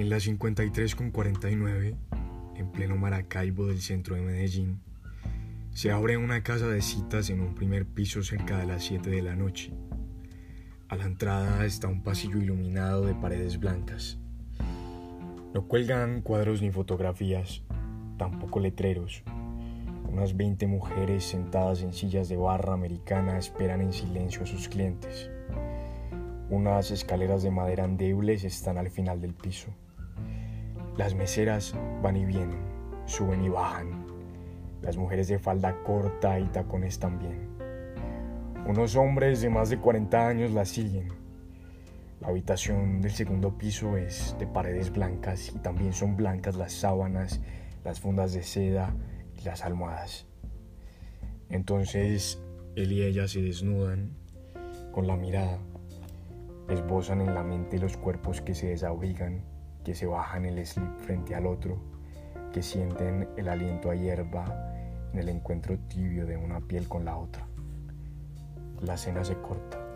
En la 53 con 49, en pleno Maracaibo del centro de Medellín, se abre una casa de citas en un primer piso cerca de las 7 de la noche. A la entrada está un pasillo iluminado de paredes blancas. No cuelgan cuadros ni fotografías, tampoco letreros. Unas 20 mujeres sentadas en sillas de barra americana esperan en silencio a sus clientes. Unas escaleras de madera endebles están al final del piso. Las meseras van y vienen, suben y bajan. Las mujeres de falda corta y tacones también. Unos hombres de más de 40 años las siguen. La habitación del segundo piso es de paredes blancas y también son blancas las sábanas, las fundas de seda y las almohadas. Entonces él y ella se desnudan con la mirada, esbozan en la mente los cuerpos que se desabrigan que se bajan el slip frente al otro, que sienten el aliento a hierba en el encuentro tibio de una piel con la otra. La cena se corta.